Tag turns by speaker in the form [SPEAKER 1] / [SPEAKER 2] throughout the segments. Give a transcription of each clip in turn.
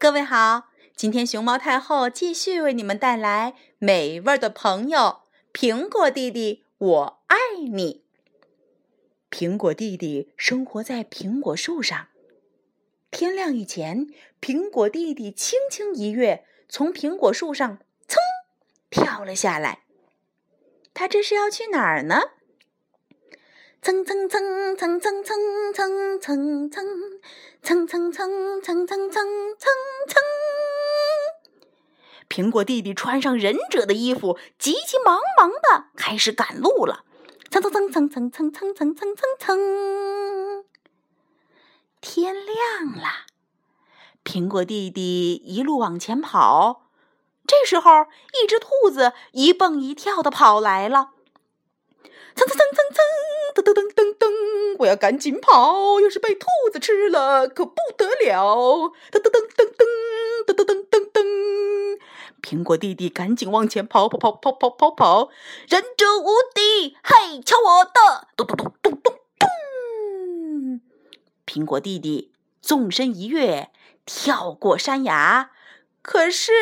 [SPEAKER 1] 各位好，今天熊猫太后继续为你们带来美味的朋友——苹果弟弟，我爱你。苹果弟弟生活在苹果树上。天亮以前，苹果弟弟轻轻一跃，从苹果树上噌跳了下来。他这是要去哪儿呢？蹭蹭蹭蹭蹭蹭蹭蹭蹭蹭蹭蹭蹭蹭蹭蹭蹭。苹果弟弟穿上忍者的衣服，急急忙忙的开始赶路了。蹭蹭蹭蹭蹭蹭蹭蹭蹭蹭蹭。天亮了，苹果弟弟一路往前跑。这时候，一只兔子一蹦一跳的跑来了。蹭蹭蹭蹭蹭。噔噔噔噔噔！我要赶紧跑，要是被兔子吃了，可不得了！噔噔噔噔噔噔噔噔噔噔！苹果弟弟赶紧往前跑，跑跑跑跑跑跑！忍者无敌，嘿，瞧我的！咚咚咚咚咚咚！苹果弟弟纵身一跃，跳过山崖，可是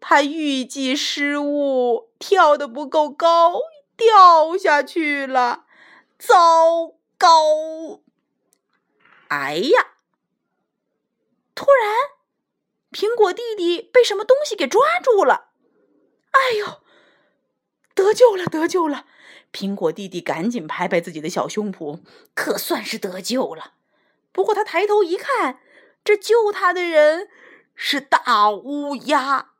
[SPEAKER 1] 他预计失误，跳得不够高。掉下去了，糟糕！哎呀！突然，苹果弟弟被什么东西给抓住了。哎呦，得救了，得救了！苹果弟弟赶紧拍拍自己的小胸脯，可算是得救了。不过他抬头一看，这救他的人是大乌鸦。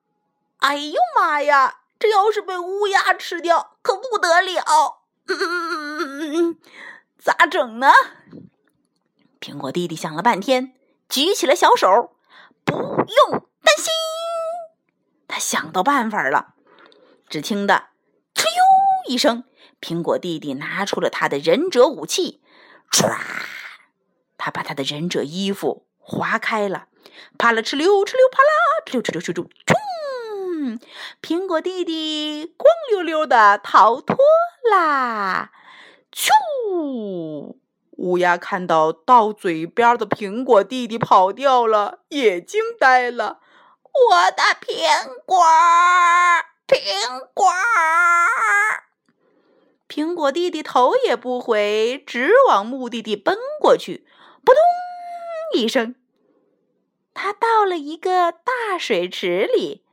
[SPEAKER 1] 哎呦妈呀！这要是被乌鸦吃掉，可不得了！嗯咋整呢？苹果弟弟想了半天，举起了小手，不用担心，他想到办法了。只听得“哧溜”一声，苹果弟弟拿出了他的忍者武器，唰，他把他的忍者衣服划开了，啪啦哧溜，哧溜啪啦，哧溜哧溜哧溜，冲！嗯苹果弟弟光溜溜的逃脱啦！咻！乌鸦看到到嘴边的苹果弟弟跑掉了，也惊呆了。我的苹果，苹果！苹果弟弟头也不回，直往目的地奔过去。扑通一声，他到了一个大水池里。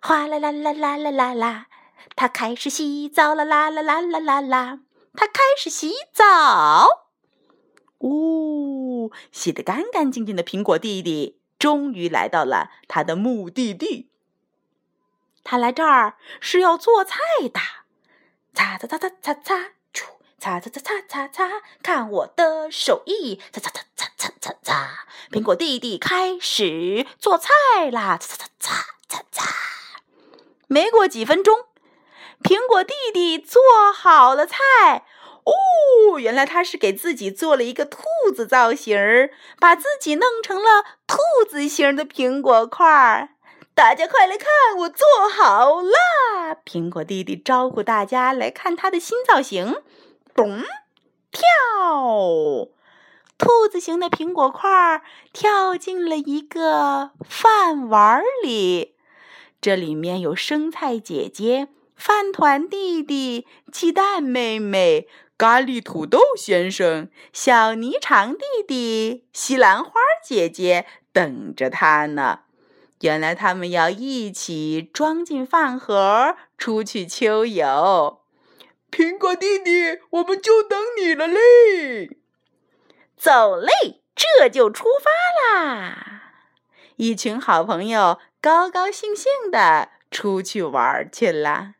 [SPEAKER 1] 哗啦啦啦啦啦啦啦，他开始洗澡啦啦啦啦啦啦啦，他开始洗澡。呜，洗得干干净净的苹果弟弟终于来到了他的目的地。他来这儿是要做菜的。擦擦擦擦擦擦，啾！擦擦擦擦擦擦，看我的手艺！擦擦擦擦擦擦擦，苹果弟弟开始做菜啦！擦擦擦。没过几分钟，苹果弟弟做好了菜。哦，原来他是给自己做了一个兔子造型儿，把自己弄成了兔子形的苹果块儿。大家快来看，我做好了！苹果弟弟招呼大家来看他的新造型。咚，跳，兔子形的苹果块儿跳进了一个饭碗里。这里面有生菜姐姐、饭团弟弟、鸡蛋妹妹、咖喱土豆先生、小泥肠弟弟、西兰花姐姐等着他呢。原来他们要一起装进饭盒，出去秋游。苹果弟弟，我们就等你了嘞！走嘞，这就出发啦！一群好朋友。高高兴兴的出去玩去了。